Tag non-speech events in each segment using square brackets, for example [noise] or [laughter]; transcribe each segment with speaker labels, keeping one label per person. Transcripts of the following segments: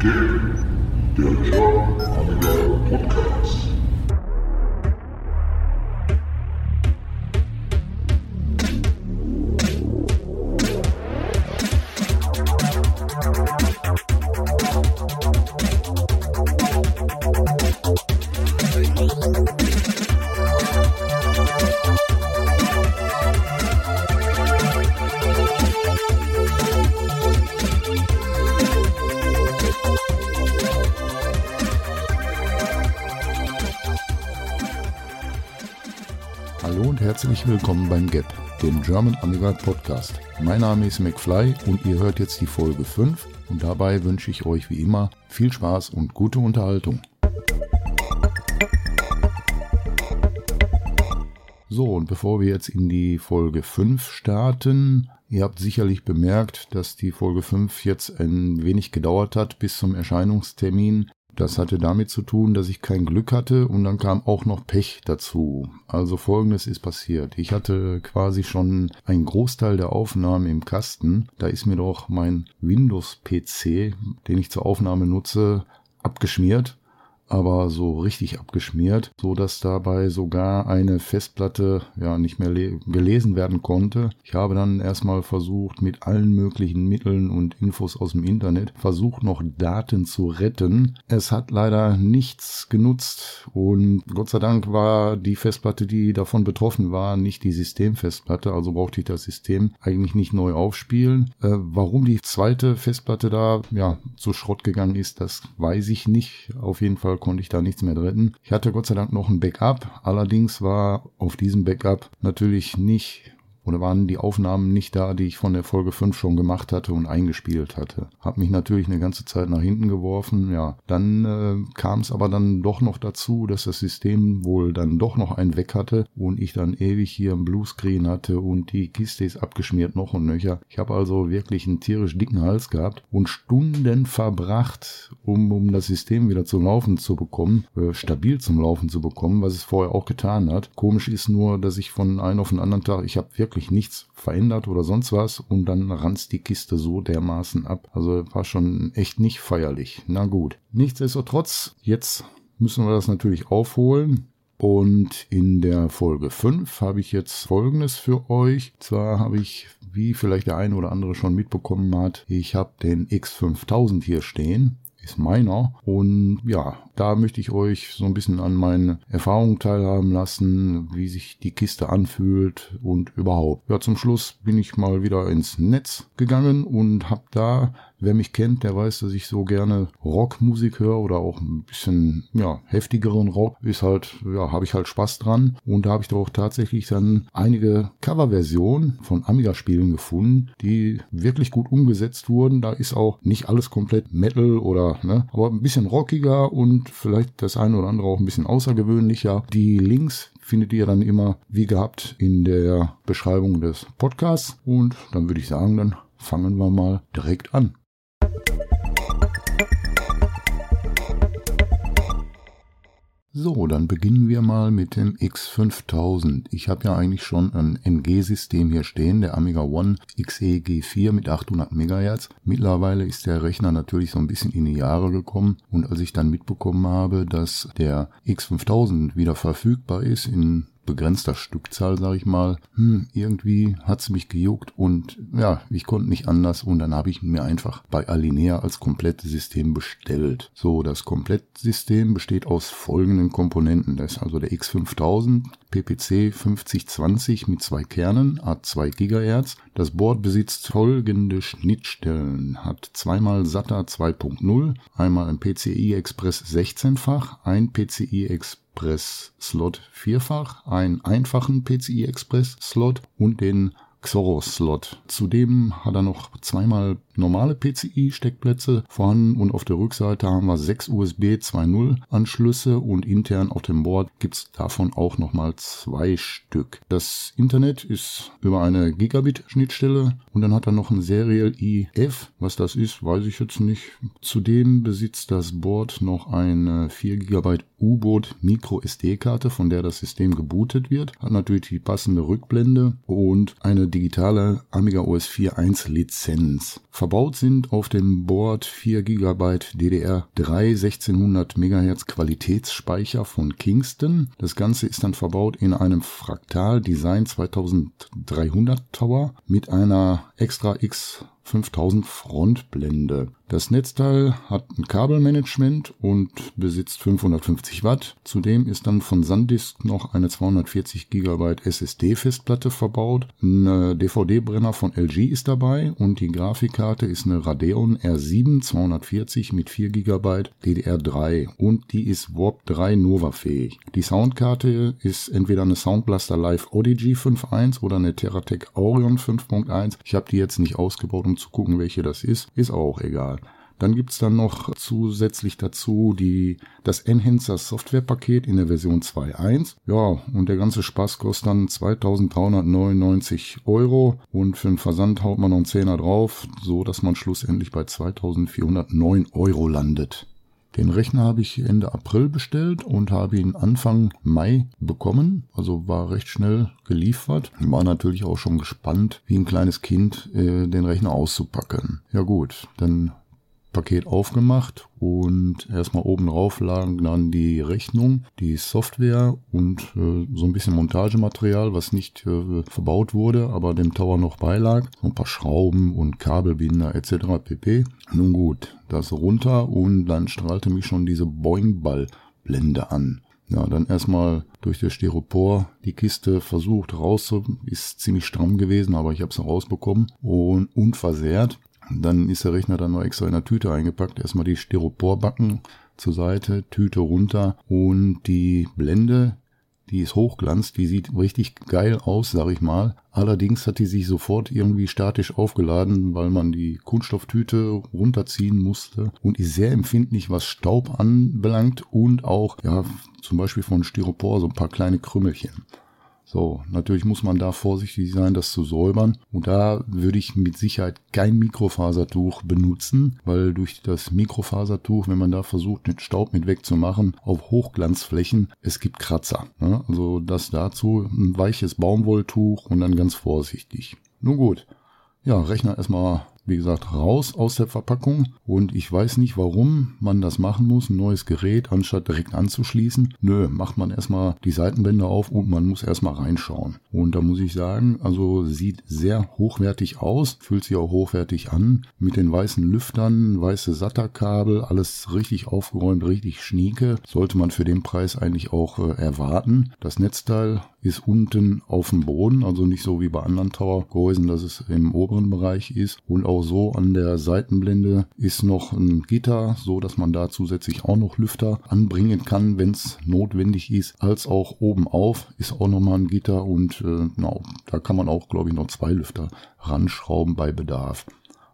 Speaker 1: Game, der German Amiga Podcast.
Speaker 2: Willkommen beim GAP, dem German Amiga Podcast. Mein Name ist McFly und ihr hört jetzt die Folge 5 und dabei wünsche ich euch wie immer viel Spaß und gute Unterhaltung. So, und bevor wir jetzt in die Folge 5 starten, ihr habt sicherlich bemerkt, dass die Folge 5 jetzt ein wenig gedauert hat bis zum Erscheinungstermin. Das hatte damit zu tun, dass ich kein Glück hatte und dann kam auch noch Pech dazu. Also folgendes ist passiert. Ich hatte quasi schon einen Großteil der Aufnahmen im Kasten. Da ist mir doch mein Windows-PC, den ich zur Aufnahme nutze, abgeschmiert aber so richtig abgeschmiert, so dass dabei sogar eine Festplatte ja nicht mehr gelesen werden konnte. Ich habe dann erstmal versucht, mit allen möglichen Mitteln und Infos aus dem Internet versucht noch Daten zu retten. Es hat leider nichts genutzt und Gott sei Dank war die Festplatte, die davon betroffen war, nicht die Systemfestplatte, also brauchte ich das System eigentlich nicht neu aufspielen. Äh, warum die zweite Festplatte da ja zu Schrott gegangen ist, das weiß ich nicht. Auf jeden Fall konnte ich da nichts mehr retten. Ich hatte Gott sei Dank noch ein Backup. Allerdings war auf diesem Backup natürlich nicht oder waren die Aufnahmen nicht da, die ich von der Folge 5 schon gemacht hatte und eingespielt hatte. Hab mich natürlich eine ganze Zeit nach hinten geworfen, ja. Dann äh, kam es aber dann doch noch dazu, dass das System wohl dann doch noch einen weg hatte und ich dann ewig hier im Bluescreen hatte und die Kiste ist abgeschmiert noch und nöcher. Ich habe also wirklich einen tierisch dicken Hals gehabt und Stunden verbracht, um, um das System wieder zum Laufen zu bekommen, äh, stabil zum Laufen zu bekommen, was es vorher auch getan hat. Komisch ist nur, dass ich von einem auf den anderen Tag, ich habe wirklich wirklich nichts verändert oder sonst was und dann ranzt die Kiste so dermaßen ab. Also war schon echt nicht feierlich. Na gut. Nichtsdestotrotz, jetzt müssen wir das natürlich aufholen. Und in der Folge 5 habe ich jetzt Folgendes für euch. Zwar habe ich, wie vielleicht der eine oder andere schon mitbekommen hat, ich habe den X5000 hier stehen ist meiner. Und ja, da möchte ich euch so ein bisschen an meinen Erfahrungen teilhaben lassen, wie sich die Kiste anfühlt und überhaupt. Ja, zum Schluss bin ich mal wieder ins Netz gegangen und habe da Wer mich kennt, der weiß, dass ich so gerne Rockmusik höre oder auch ein bisschen ja, heftigeren Rock. Ist halt, ja, habe ich halt Spaß dran. Und da habe ich doch tatsächlich dann einige Coverversionen von Amiga-Spielen gefunden, die wirklich gut umgesetzt wurden. Da ist auch nicht alles komplett Metal oder, ne, aber ein bisschen rockiger und vielleicht das eine oder andere auch ein bisschen außergewöhnlicher. Die Links findet ihr dann immer wie gehabt in der Beschreibung des Podcasts. Und dann würde ich sagen, dann fangen wir mal direkt an. So, dann beginnen wir mal mit dem X5000. Ich habe ja eigentlich schon ein MG-System hier stehen, der Amiga One XE-G4 mit 800 MHz. Mittlerweile ist der Rechner natürlich so ein bisschen in die Jahre gekommen und als ich dann mitbekommen habe, dass der X5000 wieder verfügbar ist in begrenzter Stückzahl, sage ich mal, hm, irgendwie hat's mich gejuckt und ja, ich konnte nicht anders und dann habe ich mir einfach bei Alinea als komplettes System bestellt. So, das Komplettsystem besteht aus folgenden Komponenten. Das ist also der X5000, PPC 5020 mit zwei Kernen, A2 GHz. Das Board besitzt folgende Schnittstellen, hat zweimal SATA 2.0, einmal ein PCI Express 16-fach, ein PCI Express Slot vierfach, einen einfachen PCI Express Slot und den Xoros Slot. Zudem hat er noch zweimal normale PCI-Steckplätze vorhanden und auf der Rückseite haben wir sechs USB 2.0 Anschlüsse und intern auf dem Board gibt's davon auch nochmal zwei Stück. Das Internet ist über eine Gigabit-Schnittstelle und dann hat er noch ein Serial IF. Was das ist, weiß ich jetzt nicht. Zudem besitzt das Board noch eine 4 GB U-Boot Micro SD-Karte, von der das System gebootet wird. Hat natürlich die passende Rückblende und eine digitale Amiga OS 4.1 Lizenz. Verbaut sind auf dem Board 4 GB DDR3 1600 MHz Qualitätsspeicher von Kingston. Das Ganze ist dann verbaut in einem Fraktal Design 2300 Tower mit einer Extra X 5000 Frontblende. Das Netzteil hat ein Kabelmanagement und besitzt 550 Watt. Zudem ist dann von SanDisk noch eine 240 GB SSD-Festplatte verbaut. Ein DVD-Brenner von LG ist dabei und die Grafikkarte ist eine Radeon R7 240 mit 4 GB DDR3 und die ist Warp 3 Nova fähig. Die Soundkarte ist entweder eine Soundblaster Live ODG 5.1 oder eine Teratec Orion 5.1. Ich habe die jetzt nicht ausgebaut, um zu gucken, welche das ist. Ist auch egal. Dann gibt's dann noch zusätzlich dazu die, das Enhancer Softwarepaket in der Version 2.1. Ja, und der ganze Spaß kostet dann 2399 Euro und für den Versand haut man noch einen Zehner drauf, so dass man schlussendlich bei 2409 Euro landet. Den Rechner habe ich Ende April bestellt und habe ihn Anfang Mai bekommen. Also war recht schnell geliefert. War natürlich auch schon gespannt, wie ein kleines Kind äh, den Rechner auszupacken. Ja gut, dann Paket aufgemacht und erstmal oben drauf lagen dann die Rechnung, die Software und äh, so ein bisschen Montagematerial, was nicht äh, verbaut wurde, aber dem Tower noch beilag. So ein paar Schrauben und Kabelbinder etc. pp. Nun gut, das runter und dann strahlte mich schon diese Boing-Ball-Blende an. Ja, dann erstmal durch das Styropor die Kiste versucht rauszu, ist ziemlich stramm gewesen, aber ich habe sie rausbekommen und unversehrt. Dann ist der Rechner dann noch extra in der Tüte eingepackt. Erstmal die Styroporbacken zur Seite, Tüte runter und die Blende, die ist Hochglanz, die sieht richtig geil aus, sag ich mal. Allerdings hat die sich sofort irgendwie statisch aufgeladen, weil man die Kunststofftüte runterziehen musste und ist sehr empfindlich, was Staub anbelangt und auch, ja, zum Beispiel von Styropor so ein paar kleine Krümmelchen. So, natürlich muss man da vorsichtig sein, das zu säubern. Und da würde ich mit Sicherheit kein Mikrofasertuch benutzen, weil durch das Mikrofasertuch, wenn man da versucht, den Staub mit wegzumachen, auf Hochglanzflächen, es gibt Kratzer. Ne? Also das dazu ein weiches Baumwolltuch und dann ganz vorsichtig. Nun gut. Ja, Rechner erstmal wie gesagt, raus aus der Verpackung und ich weiß nicht, warum man das machen muss, ein neues Gerät, anstatt direkt anzuschließen. Nö, macht man erstmal die Seitenbänder auf und man muss erstmal reinschauen. Und da muss ich sagen, also sieht sehr hochwertig aus, fühlt sich auch hochwertig an, mit den weißen Lüftern, weiße SATA-Kabel, alles richtig aufgeräumt, richtig schnieke, sollte man für den Preis eigentlich auch äh, erwarten. Das Netzteil ist unten auf dem Boden, also nicht so wie bei anderen Tower-Gehäusen, dass es im oberen Bereich ist. Und auch so an der Seitenblende ist noch ein Gitter, so dass man da zusätzlich auch noch Lüfter anbringen kann, wenn es notwendig ist. Als auch oben auf ist auch nochmal ein Gitter und äh, na, da kann man auch, glaube ich, noch zwei Lüfter ranschrauben bei Bedarf.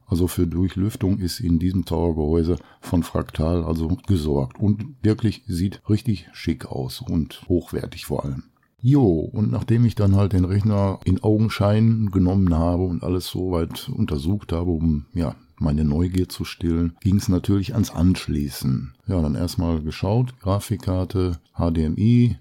Speaker 2: Also für Durchlüftung ist in diesem Towergehäuse von Fraktal also gesorgt und wirklich sieht richtig schick aus und hochwertig vor allem. Jo, und nachdem ich dann halt den Rechner in Augenschein genommen habe und alles soweit untersucht habe, um ja meine Neugier zu stillen, ging es natürlich ans Anschließen. Ja, dann erstmal geschaut, Grafikkarte, HDMI,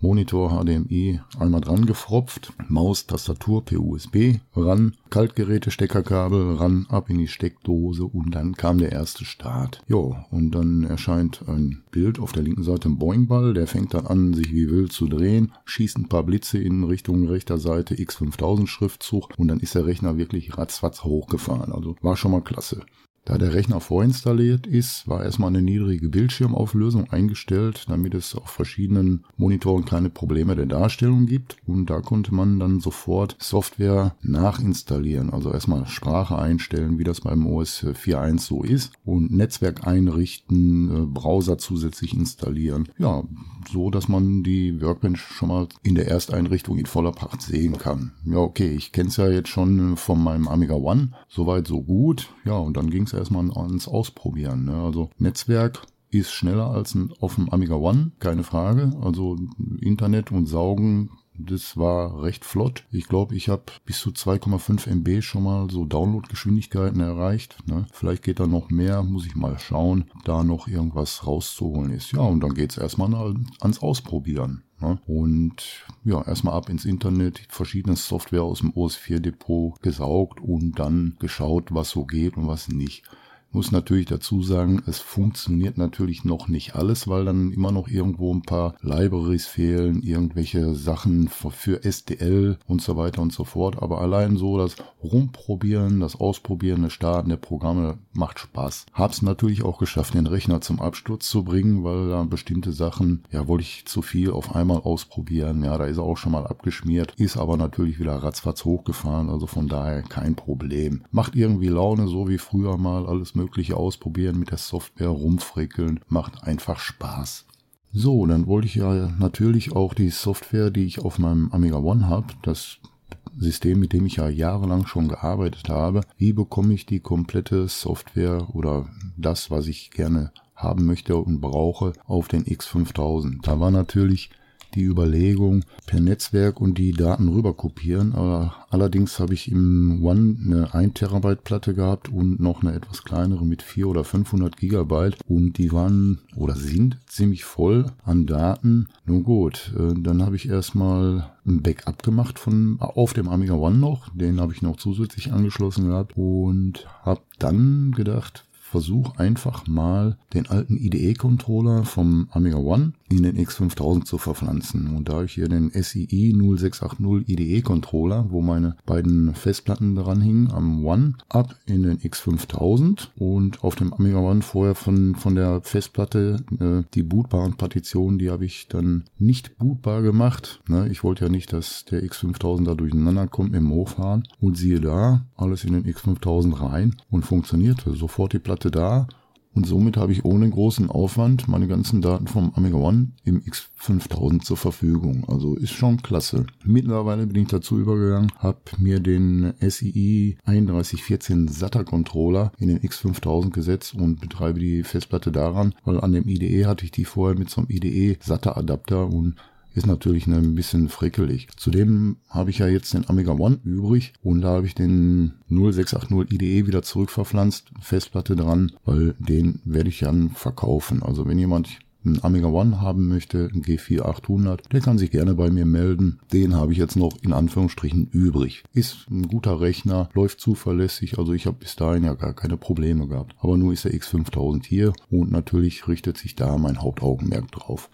Speaker 2: Monitor HDMI einmal dran gefropft, Maus, Tastatur per USB, ran, Kaltgeräte, Steckerkabel, ran, ab in die Steckdose und dann kam der erste Start. Jo, und dann erscheint ein Bild auf der linken Seite ein Boingball, der fängt dann an, sich wie wild zu drehen, schießt ein paar Blitze in Richtung rechter Seite X5000 Schriftzug und dann ist der Rechner wirklich ratzfatz hochgefahren. Also war schon mal klasse. Da der Rechner vorinstalliert ist, war erstmal eine niedrige Bildschirmauflösung eingestellt, damit es auf verschiedenen Monitoren keine Probleme der Darstellung gibt. Und da konnte man dann sofort Software nachinstallieren. Also erstmal Sprache einstellen, wie das beim OS 4.1 so ist. Und Netzwerk einrichten, äh, Browser zusätzlich installieren. Ja, so dass man die Workbench schon mal in der Ersteinrichtung in voller Pracht sehen kann. Ja, okay, ich kenne es ja jetzt schon von meinem Amiga One. Soweit so gut. Ja, und dann ging es erstmal ans Ausprobieren. Ne? Also Netzwerk ist schneller als ein, auf dem Amiga One, keine Frage. Also Internet und Saugen Das war recht flott. Ich glaube, ich habe bis zu 2,5 MB schon mal so Downloadgeschwindigkeiten erreicht. Ne? Vielleicht geht da noch mehr, muss ich mal schauen, da noch irgendwas rauszuholen ist. Ja, und dann geht's erstmal ans Ausprobieren. Ne? Und ja, erstmal ab ins Internet, verschiedene Software aus dem OS4 Depot gesaugt und dann geschaut, was so geht und was nicht. Muss natürlich dazu sagen, es funktioniert natürlich noch nicht alles, weil dann immer noch irgendwo ein paar Libraries fehlen, irgendwelche Sachen für SDL und so weiter und so fort. Aber allein so das Rumprobieren, das Ausprobieren, das Starten der Programme macht Spaß. Hab's natürlich auch geschafft, den Rechner zum Absturz zu bringen, weil da bestimmte Sachen, ja, wollte ich zu viel auf einmal ausprobieren. Ja, da ist er auch schon mal abgeschmiert, ist aber natürlich wieder ratzfatz hochgefahren, also von daher kein Problem. Macht irgendwie Laune, so wie früher mal alles Mögliche ausprobieren, mit der Software rumfrickeln, macht einfach Spaß. So, dann wollte ich ja natürlich auch die Software, die ich auf meinem Amiga One habe, das System, mit dem ich ja jahrelang schon gearbeitet habe, wie bekomme ich die komplette Software oder das, was ich gerne haben möchte und brauche, auf den X5000. Da war natürlich die Überlegung per Netzwerk und die Daten rüber kopieren. Aber allerdings habe ich im One eine 1 Terabyte Platte gehabt und noch eine etwas kleinere mit 400 oder 500 Gigabyte und die waren oder sind ziemlich voll an Daten. Nun gut, äh, dann habe ich erstmal ein Backup gemacht von auf dem Amiga One noch, den habe ich noch zusätzlich angeschlossen gehabt und habe dann gedacht, versuch einfach mal den alten IDE-Controller vom Amiga One in den X5000 zu verpflanzen. Und da habe ich hier den SII 0680 IDE-Controller, wo meine beiden Festplatten dran hingen, am One ab in den X5000 und auf dem Amiga One vorher von, von der Festplatte äh, die bootbaren Partitionen, die habe ich dann nicht bootbar gemacht. Ne? Ich wollte ja nicht, dass der X5000 da durcheinander kommt im Hochfahren. Und siehe da, alles in den X5000 rein und funktionierte. Sofort die Platte da und somit habe ich ohne großen Aufwand meine ganzen Daten vom Amiga One im X5000 zur Verfügung. Also ist schon klasse. Mittlerweile bin ich dazu übergegangen, habe mir den SII 3114 SATA Controller in den X5000 gesetzt und betreibe die Festplatte daran, weil an dem IDE hatte ich die vorher mit so einem IDE SATA Adapter und ist natürlich ein bisschen frickelig. Zudem habe ich ja jetzt den Amiga One übrig und da habe ich den 0680 IDE wieder zurückverpflanzt, Festplatte dran, weil den werde ich dann verkaufen. Also wenn jemand einen Amiga One haben möchte, ein G4 800, der kann sich gerne bei mir melden. Den habe ich jetzt noch in Anführungsstrichen übrig. Ist ein guter Rechner, läuft zuverlässig, also ich habe bis dahin ja gar keine Probleme gehabt. Aber nur ist der X5000 hier und natürlich richtet sich da mein Hauptaugenmerk drauf.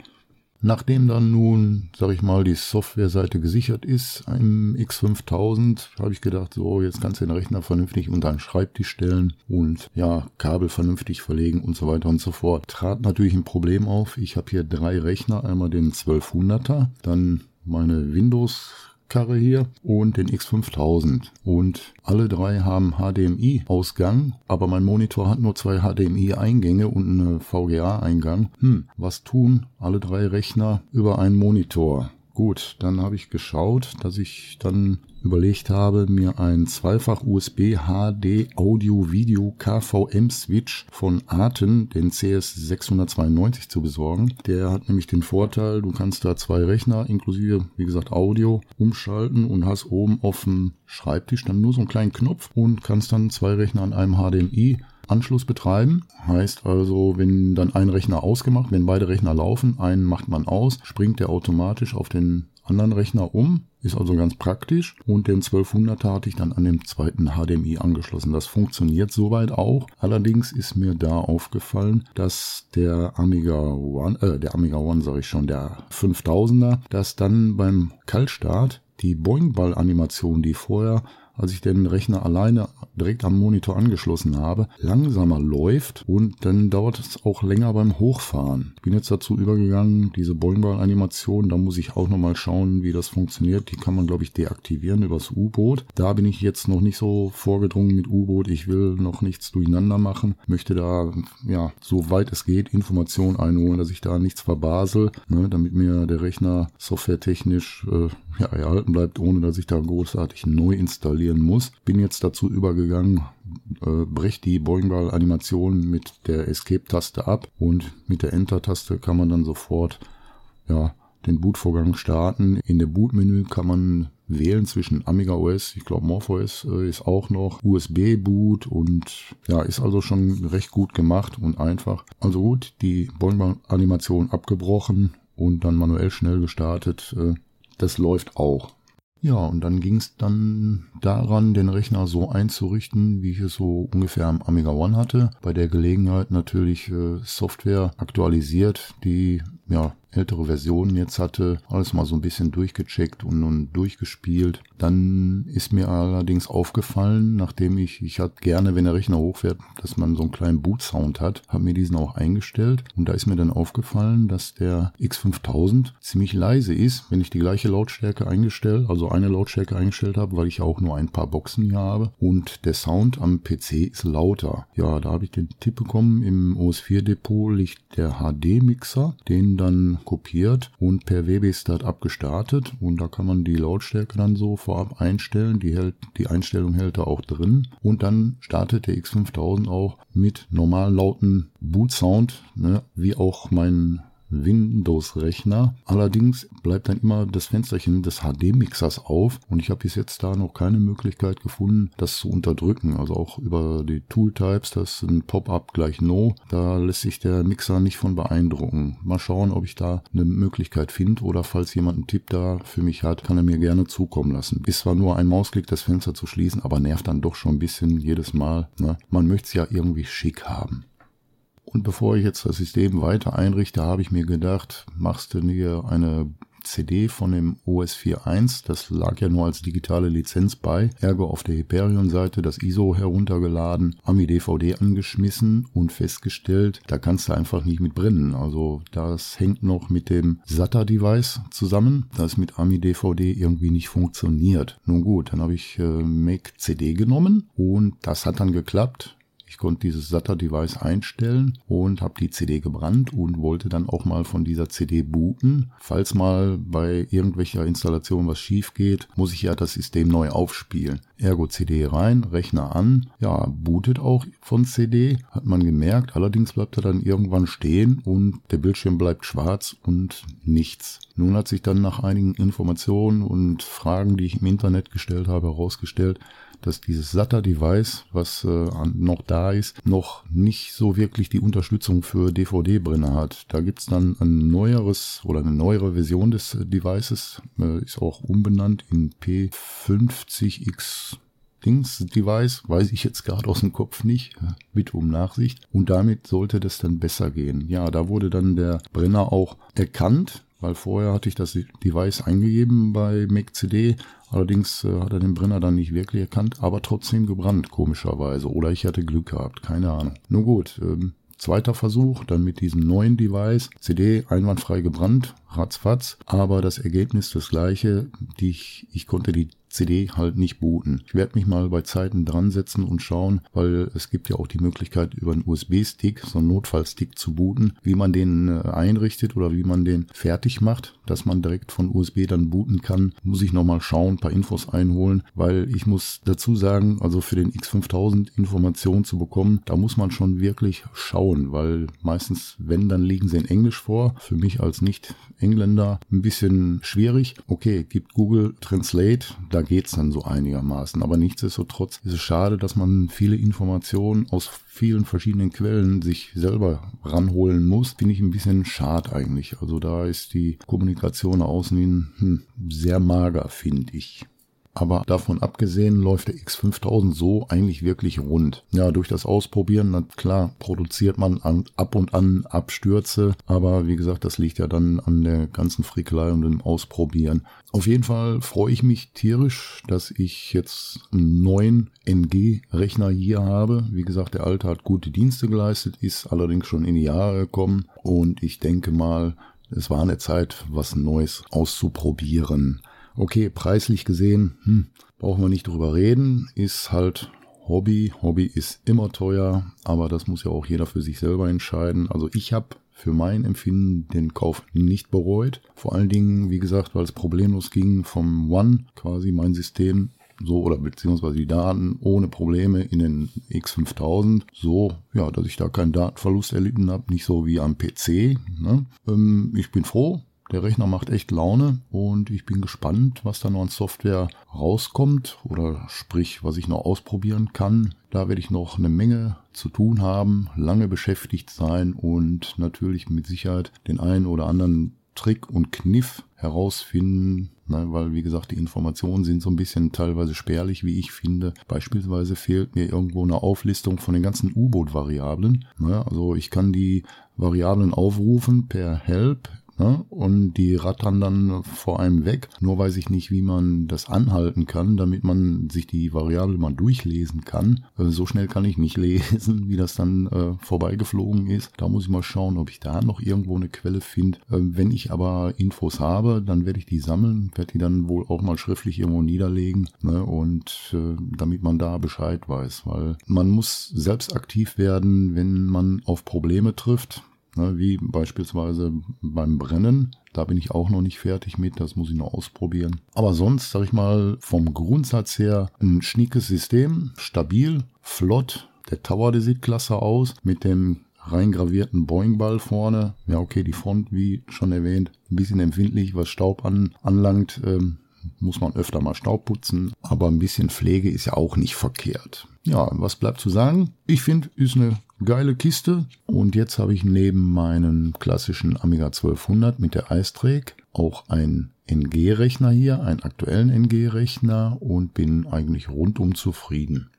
Speaker 2: Nachdem dann nun, sag ich mal, die Softwareseite gesichert ist im X5000, habe ich gedacht, so, jetzt kannst du den Rechner vernünftig unter einen Schreibtisch stellen und ja, Kabel vernünftig verlegen und so weiter und so fort. Trat natürlich ein Problem auf. Ich habe hier drei Rechner, einmal den 1200er, dann meine Windows Karre hier und den X5000. Und alle drei haben HDMI-Ausgang, aber mein Monitor hat nur zwei HDMI-Eingänge und einen VGA-Eingang. Hm, was tun alle drei Rechner über einen Monitor? Gut, dann habe ich geschaut, dass ich dann überlegt habe, mir ein zweifach USB HD Audio Video KVM Switch von Arten, den CS692 zu besorgen. Der hat nämlich den Vorteil, du kannst da zwei Rechner inklusive, wie gesagt, Audio umschalten und hast oben auf dem Schreibtisch dann nur so einen kleinen Knopf und kannst dann zwei Rechner an einem HDMI Anschluss betreiben. Heißt also, wenn dann ein Rechner ausgemacht, wenn beide Rechner laufen, einen macht man aus, springt der automatisch auf den anderen Rechner um. Ist also ganz praktisch. Und den 1200er hatte ich dann an dem zweiten HDMI angeschlossen. Das funktioniert soweit auch. Allerdings ist mir da aufgefallen, dass der Amiga One, äh, der Amiga One sage ich schon, der 5000er, dass dann beim Kaltstart die Boing-Ball-Animation, die vorher als ich den Rechner alleine direkt am Monitor angeschlossen habe, langsamer läuft und dann dauert es auch länger beim Hochfahren. Bin jetzt dazu übergegangen, diese Boingball-Animation, da muss ich auch nochmal schauen, wie das funktioniert. Die kann man, glaube ich, deaktivieren übers U-Boot. Da bin ich jetzt noch nicht so vorgedrungen mit U-Boot. Ich will noch nichts durcheinander machen. Möchte da, ja, so weit es geht, Informationen einholen, dass ich da nichts verbasel, ne, damit mir der Rechner softwaretechnisch äh, ja, erhalten bleibt, ohne dass ich da großartig neu installieren muss. Bin jetzt dazu übergegangen, äh, brech die Boingball-Animation mit der Escape-Taste ab und mit der Enter-Taste kann man dann sofort ja, den Bootvorgang starten. In der Bootmenü kann man wählen zwischen Amiga OS, ich glaube MorphOS äh, ist auch noch, USB-Boot und ja, ist also schon recht gut gemacht und einfach. Also gut, die Boing-Animation abgebrochen und dann manuell schnell gestartet. Äh, das läuft auch. Ja, und dann ging es dann daran, den Rechner so einzurichten, wie ich es so ungefähr am Amiga One hatte. Bei der Gelegenheit natürlich äh, Software aktualisiert, die ja ältere Versionen jetzt hatte, alles mal so ein bisschen durchgecheckt und, und durchgespielt. Dann ist mir allerdings aufgefallen, nachdem ich, ich hatte gerne, wenn der Rechner hochfährt, dass man so einen kleinen Boot-Sound hat, habe mir diesen auch eingestellt und da ist mir dann aufgefallen, dass der X5000 ziemlich leise ist, wenn ich die gleiche Lautstärke eingestellt, also eine Lautstärke eingestellt habe, weil ich auch nur ein paar Boxen hier habe und der Sound am PC ist lauter. Ja, da habe ich den Tipp bekommen, im OS4 Depot liegt der HD-Mixer, den dann kopiert und per WB-Start gestartet und da kann man die Lautstärke dann so vorab einstellen. Die, hält, die Einstellung hält er auch drin. Und dann startet der X5000 auch mit normal lauten Boot Sound, ne, wie auch mein Windows-Rechner. Allerdings bleibt dann immer das Fensterchen des HD-Mixers auf und ich habe bis jetzt da noch keine Möglichkeit gefunden, das zu unterdrücken. Also auch über die Tooltypes, das ist ein Pop-up gleich No, da lässt sich der Mixer nicht von beeindrucken. Mal schauen, ob ich da eine Möglichkeit finde oder falls jemand einen Tipp da für mich hat, kann er mir gerne zukommen lassen. Ist zwar nur ein Mausklick, das Fenster zu schließen, aber nervt dann doch schon ein bisschen jedes Mal. Ne? Man möchte es ja irgendwie schick haben. Und bevor ich jetzt das System weiter einrichte, habe ich mir gedacht, machst du dir eine CD von dem OS 4.1, das lag ja nur als digitale Lizenz bei, ergo auf der Hyperion-Seite das ISO heruntergeladen, AMI DVD angeschmissen und festgestellt, da kannst du einfach nicht mit brennen. Also das hängt noch mit dem SATA-Device zusammen, das mit AMI DVD irgendwie nicht funktioniert. Nun gut, dann habe ich äh, Make CD genommen und das hat dann geklappt. Ich konnte dieses SATA-Device einstellen und habe die CD gebrannt und wollte dann auch mal von dieser CD booten. Falls mal bei irgendwelcher Installation was schief geht, muss ich ja das System neu aufspielen. Ergo CD rein, Rechner an, ja, bootet auch von CD, hat man gemerkt. Allerdings bleibt er dann irgendwann stehen und der Bildschirm bleibt schwarz und nichts. Nun hat sich dann nach einigen Informationen und Fragen, die ich im Internet gestellt habe, herausgestellt, dass dieses SATA-Device, was äh, noch da ist, noch nicht so wirklich die Unterstützung für DVD-Brenner hat. Da gibt's dann ein neueres oder eine neuere Version des Devices, äh, ist auch umbenannt in P50X Dings Device, weiß ich jetzt gerade aus dem Kopf nicht, bitte um Nachsicht. Und damit sollte das dann besser gehen. Ja, da wurde dann der Brenner auch erkannt, weil vorher hatte ich das Device eingegeben bei MacCD, allerdings äh, hat er den Brenner dann nicht wirklich erkannt, aber trotzdem gebrannt, komischerweise. Oder ich hatte Glück gehabt, keine Ahnung. Nun gut, ähm, zweiter Versuch, dann mit diesem neuen Device, CD einwandfrei gebrannt, ratzfatz, aber das Ergebnis das gleiche, ich, ich konnte die CD halt nicht booten. Ich werde mich mal bei Zeiten dran setzen und schauen, weil es gibt ja auch die Möglichkeit über einen USB-Stick, so einen Notfallstick zu booten, wie man den äh, einrichtet oder wie man den fertig macht, dass man direkt von USB dann booten kann. Muss ich nochmal schauen, paar Infos einholen, weil ich muss dazu sagen, also für den X5000 Informationen zu bekommen, da muss man schon wirklich schauen, weil meistens, wenn, dann liegen sie in Englisch vor. Für mich als Nicht-Engländer ein bisschen schwierig. Okay, gibt Google Translate, da geht's dann so einigermaßen. Aber nichtsdestotrotz ist es schade, dass man viele Informationen aus vielen verschiedenen Quellen sich selber ranholen muss. Finde ich ein bisschen schade eigentlich. Also da ist die Kommunikation außen hin hm, sehr mager, finde ich. Aber davon abgesehen läuft der X5000 so eigentlich wirklich rund. Ja, durch das Ausprobieren, na klar, produziert man an, ab und an Abstürze, aber wie gesagt, das liegt ja dann an der ganzen Frickelei und dem Ausprobieren. Auf jeden Fall freue ich mich tierisch, dass ich jetzt einen neuen NG-Rechner hier habe. Wie gesagt, der alte hat gute Dienste geleistet, ist allerdings schon in die Jahre gekommen und ich denke mal, es war eine Zeit, was Neues auszuprobieren. Okay, preislich gesehen, hm, brauchen wir nicht drüber reden, ist halt Hobby. Hobby ist immer teuer, aber das muss ja auch jeder für sich selber entscheiden. Also ich habe für mein Empfinden den Kauf nicht bereut. Vor allen Dingen, wie gesagt, weil es problemlos ging vom One, quasi mein System, so oder beziehungsweise die Daten ohne Probleme in den X5000, so, ja, dass ich da keinen Datenverlust erlitten habe, nicht so wie am PC. Ne? Ähm, ich bin froh, Der Rechner macht echt Laune und ich bin gespannt, was da noch an Software rauskommt oder sprich, was ich noch ausprobieren kann. Da werde ich noch eine Menge zu tun haben, lange beschäftigt sein und natürlich mit Sicherheit den einen oder anderen Trick und Kniff herausfinden, ne, weil wie gesagt, die Informationen sind so ein bisschen teilweise spärlich, wie ich finde. Beispielsweise fehlt mir irgendwo eine Auflistung von den ganzen U-Boot-Variablen. Ne, also ich kann die Variablen aufrufen per Help Ne? Und die rattern dann vor einem weg. Nur weiß ich nicht, wie man das anhalten kann, damit man sich die Variable mal durchlesen kann. Äh, so schnell kann ich nicht [laughs] lesen, wie das dann äh, vorbeigeflogen ist. Da muss ich mal schauen, ob ich da noch irgendwo eine Quelle finde. Äh, wenn ich aber Infos habe, dann werde ich die sammeln, werde die dann wohl auch mal schriftlich irgendwo niederlegen. Ne? Und äh, damit man da Bescheid weiß, weil man muss selbst aktiv werden, wenn man auf Probleme trifft Ne, wie beispielsweise beim Brennen. Da bin ich auch noch nicht fertig mit, das muss ich noch ausprobieren. Aber sonst, sag ich mal, vom Grundsatz her ein schniekes System, stabil, flott. Der Tower, der sieht klasse aus, mit dem reingravierten Boeing-Ball vorne. Ja, okay, die Front, wie schon erwähnt, ein bisschen empfindlich, was Staub an, anlangt. Ähm, muss man öfter mal Staub putzen, aber ein bisschen Pflege ist ja auch nicht verkehrt. Ja, was bleibt zu sagen? Ich finde, ist eine geile Kiste. Und jetzt habe ich neben meinem klassischen Amiga 1200 mit der iStrake auch einen NG-Rechner hier, einen aktuellen NG-Rechner und bin eigentlich rundum zufrieden.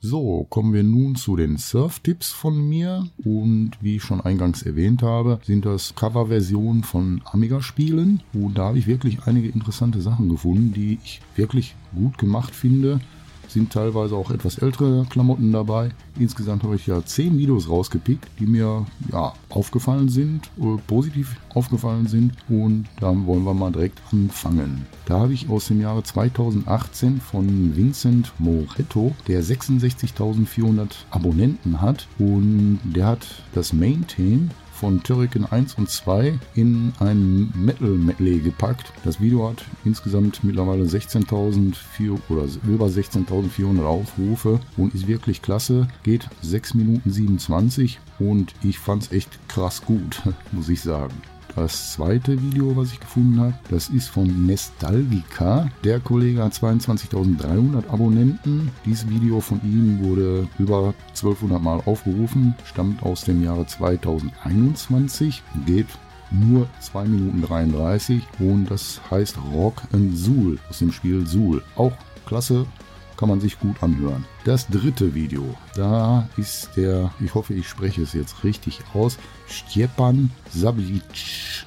Speaker 2: So, kommen wir nun zu den Surf-Tipps von mir. Und wie ich schon eingangs erwähnt habe, sind das Coverversionen von Amiga-Spielen. Und da habe ich wirklich einige interessante Sachen gefunden, die ich wirklich gut gemacht finde sind teilweise auch etwas ältere Klamotten dabei. Insgesamt habe ich ja zehn Videos rausgepickt, die mir ja aufgefallen sind, äh, positiv aufgefallen sind und dann wollen wir mal direkt anfangen. Da habe ich aus dem Jahre 2018 von Vincent Moretto, der 66.400 Abonnenten hat und der hat das Main-Theme von Turrican 1 und 2 in ein Metal Medley gepackt. Das Video hat insgesamt mittlerweile 16.000 oder über 16.400 Aufrufe und ist wirklich klasse. Geht 6 Minuten 27 und ich fand es echt krass gut, [laughs] muss ich sagen. Das zweite Video, was ich gefunden habe, das ist von Nestalgica. Der Kollege hat 22.300 Abonnenten. Dieses Video von ihm wurde über 1200 Mal aufgerufen, stammt aus dem Jahre 2021, geht nur 2 Minuten 33 und das heißt Rock and Zool aus dem Spiel Zool. Auch klasse kann man sich gut anhören. Das dritte Video, da ist der, ich hoffe, ich spreche es jetzt richtig aus, Stjepan Sablic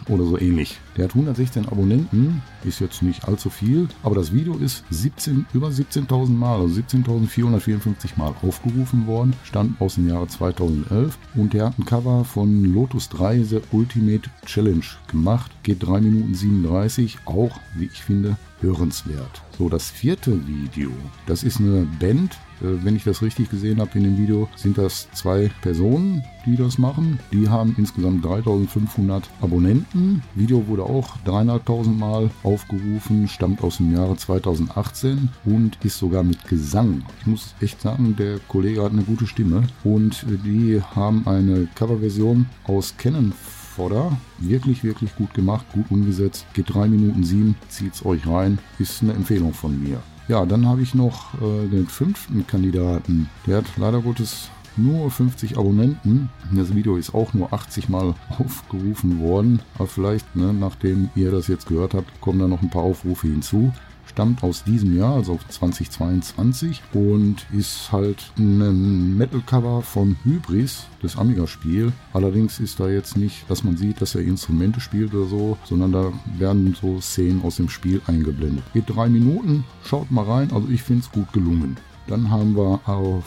Speaker 2: oder so ähnlich. Der hat 116 Abonnenten, ist jetzt nicht allzu viel, aber das Video ist 17, über 17.000 Mal, also 17.454 Mal aufgerufen worden, stammt aus dem Jahre 2011 und der hat ein Cover von Lotus 3 The Ultimate Challenge gemacht, geht 3 Minuten 37, auch, wie ich finde, hörenswert. So, das vierte Video, das ist eine Band, äh, wenn ich das richtig gesehen habe in dem Video, sind das zwei Personen, die das machen. Die haben insgesamt 3500 Abonnenten. Video wurde auch 3.500 Mal aufgerufen, stammt aus dem Jahre 2018 und ist sogar mit Gesang. Ich muss echt sagen, der Kollege hat eine gute Stimme und die haben eine Coverversion aus Canon Fodder. Wirklich, wirklich gut gemacht, gut umgesetzt. Geht 3 Minuten 7, zieht's euch rein. Ist eine Empfehlung von mir. Ja, dann habe ich noch äh, den fünften Kandidaten. Der hat leider Gottes nur 50 Abonnenten. Das Video ist auch nur 80 Mal [laughs] aufgerufen worden. Aber vielleicht, ne, nachdem ihr das jetzt gehört habt, kommen da noch ein paar Aufrufe hinzu stammt aus diesem Jahr, also 2022 und ist halt ein Metal-Cover von Hybris, das Amiga-Spiel. Allerdings ist da jetzt nicht, dass man sieht, dass er Instrumente spielt oder so, sondern da werden so Szenen aus dem Spiel eingeblendet. Geht drei Minuten, schaut mal rein, also ich finde es gut gelungen. Dann haben wir auf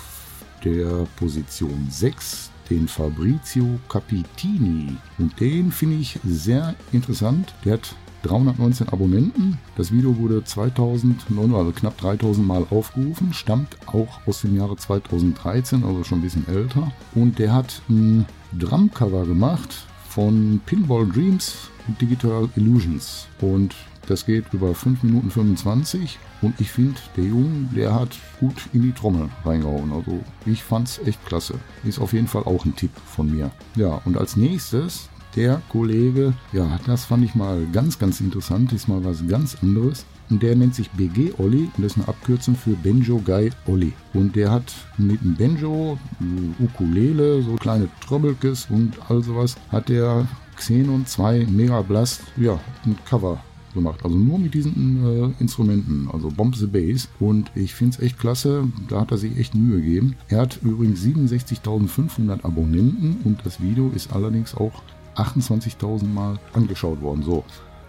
Speaker 2: der Position 6 den Fabrizio Capitini. Und den finde ich sehr interessant. Der hat 319 Abonnenten. Das Video wurde 2009, also knapp 3000 Mal aufgerufen, stammt auch aus dem Jahre 2013, also schon ein bisschen älter. Und der hat ein Drumcover gemacht von Pinball Dreams und Digital Illusions. Und Das geht über 5 Minuten 25 und ich finde, der Junge, der hat gut in die Trommel reingehauen. Also ich fand's echt klasse. Ist auf jeden Fall auch ein Tipp von mir. Ja, und als nächstes der Kollege, ja, das fand ich mal ganz, ganz interessant, ist mal was ganz anderes. Und der nennt sich BG Olli und das ist eine Abkürzung für Benjo Guy Olli. Und der hat mit dem Benjo, Ukulele, so kleine Trobbelkes und all sowas, hat der Xenon 2 Mega Blast, ja, ein Cover gemacht. Also nur mit diesen äh, Instrumenten, also Bomb the Bass. Und ich finde es echt klasse, da hat er sich echt Mühe gegeben. Er hat übrigens 67.500 Abonnenten und das Video ist allerdings auch 28.000 Mal angeschaut worden. So,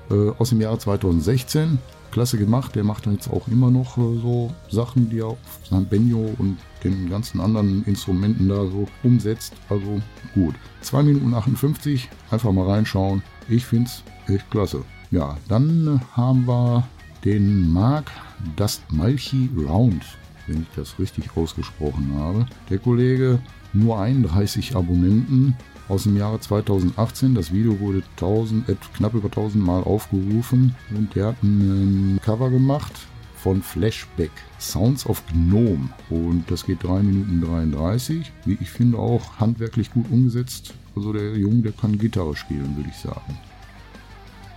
Speaker 2: äh, aus dem Jahre 2016. Klasse gemacht. Der macht jetzt auch immer noch äh, so Sachen, die er auf seinem Benjo und den ganzen anderen Instrumenten da so umsetzt. Also gut. 2 Minuten 58. Einfach mal reinschauen. Ich finde es echt klasse. Ja, dann haben wir den Mark Dust Malchi Round, wenn ich das richtig ausgesprochen habe. Der Kollege nur 31 Abonnenten aus dem Jahre 2018. Das Video wurde 1000, äh, knapp über 1000 Mal aufgerufen und der hat ein Cover gemacht von Flashback Sounds of Gnome und das geht 3 Minuten 33. Wie ich finde auch handwerklich gut umgesetzt. Also der Junge, der kann Gitarre spielen, würde ich sagen.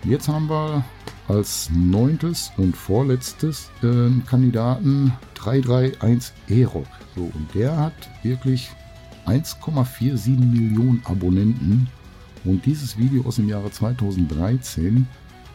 Speaker 2: Jetzt haben wir als neuntes und vorletztes äh, Kandidaten 331 E-Rock. So, und der hat wirklich 1,47 Millionen Abonnenten und dieses Video aus dem Jahre 2013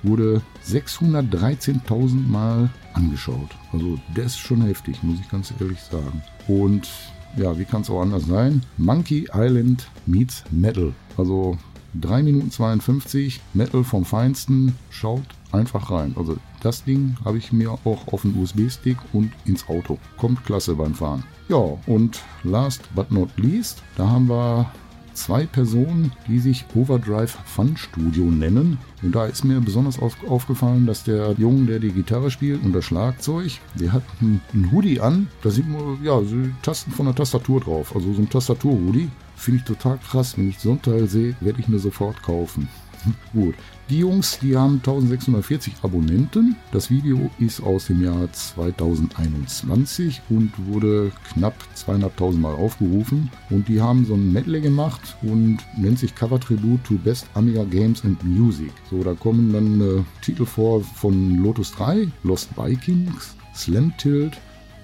Speaker 2: wurde 613.000 Mal angeschaut. Also das ist schon heftig, muss ich ganz ehrlich sagen. Und ja, wie kann es auch anders sein? Monkey Island meets Metal. Also 3 Minuten 52, Metal vom Feinsten. Schaut einfach rein. Also das Ding habe ich mir auch auf den USB-Stick und ins Auto. Kommt klasse beim Fahren. Ja, und last but not least, da haben wir zwei Personen, die sich Overdrive Fun Studio nennen. Und da ist mir besonders auf, aufgefallen, dass der Junge, der die Gitarre spielt und das Schlagzeug, der hat einen, Hoodie an. Da sieht man ja so Tasten von der Tastatur drauf. Also so ein Tastatur-Hoodie. Finde ich total krass. Wenn ich so ein Teil sehe, werde ich mir sofort kaufen. [laughs] Gut. Die Jungs, die haben 1640 Abonnenten. Das Video ist aus dem Jahr 2021 und wurde knapp 200.000 Mal aufgerufen. Und die haben so ein Medley gemacht und nennt sich Cover Tribute to Best Amiga Games and Music. So, da kommen dann äh, Titel vor von Lotus 3, Lost Vikings, Slam Tilt,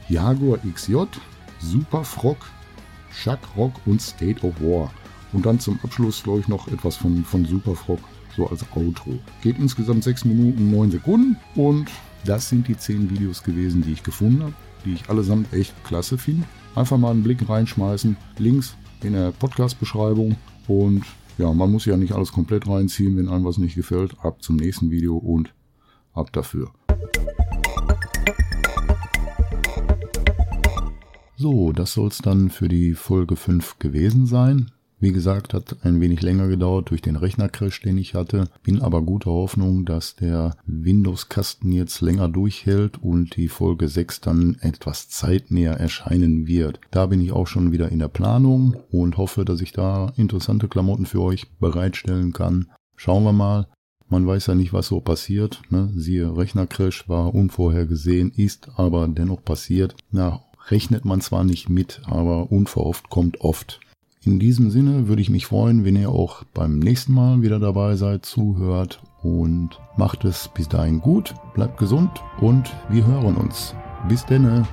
Speaker 2: Jaguar XJ, Super Frog, Chuck Rock und State of War. Und dann zum Abschluss, glaube ich, noch etwas von, von Superfrog, so als Outro. Geht insgesamt 6 Minuten 9 Sekunden und das sind die 10 Videos gewesen, die ich gefunden habe, die ich allesamt echt klasse finde. Einfach mal einen Blick reinschmeißen. Links in der Podcast-Beschreibung und ja, man muss ja nicht alles komplett reinziehen, wenn einem was nicht gefällt. Ab zum nächsten Video und ab dafür. So, das soll es dann für die Folge 5 gewesen sein. Wie gesagt, hat ein wenig länger gedauert durch den Rechnercrash, den ich hatte. Bin aber guter Hoffnung, dass der Windows-Kasten jetzt länger durchhält und die Folge 6 dann etwas zeitnäher erscheinen wird. Da bin ich auch schon wieder in der Planung und hoffe, dass ich da interessante Klamotten für euch bereitstellen kann. Schauen wir mal. Man weiß ja nicht, was so passiert. Ne? Siehe, Rechnercrash war unvorhergesehen, ist aber dennoch passiert. Na, rechnet man zwar nicht mit, aber unverhofft kommt oft. In diesem Sinne würde ich mich freuen, wenn ihr auch beim nächsten Mal wieder dabei seid, zuhört und macht es bis dahin gut, bleibt gesund und wir hören uns. Bis denne.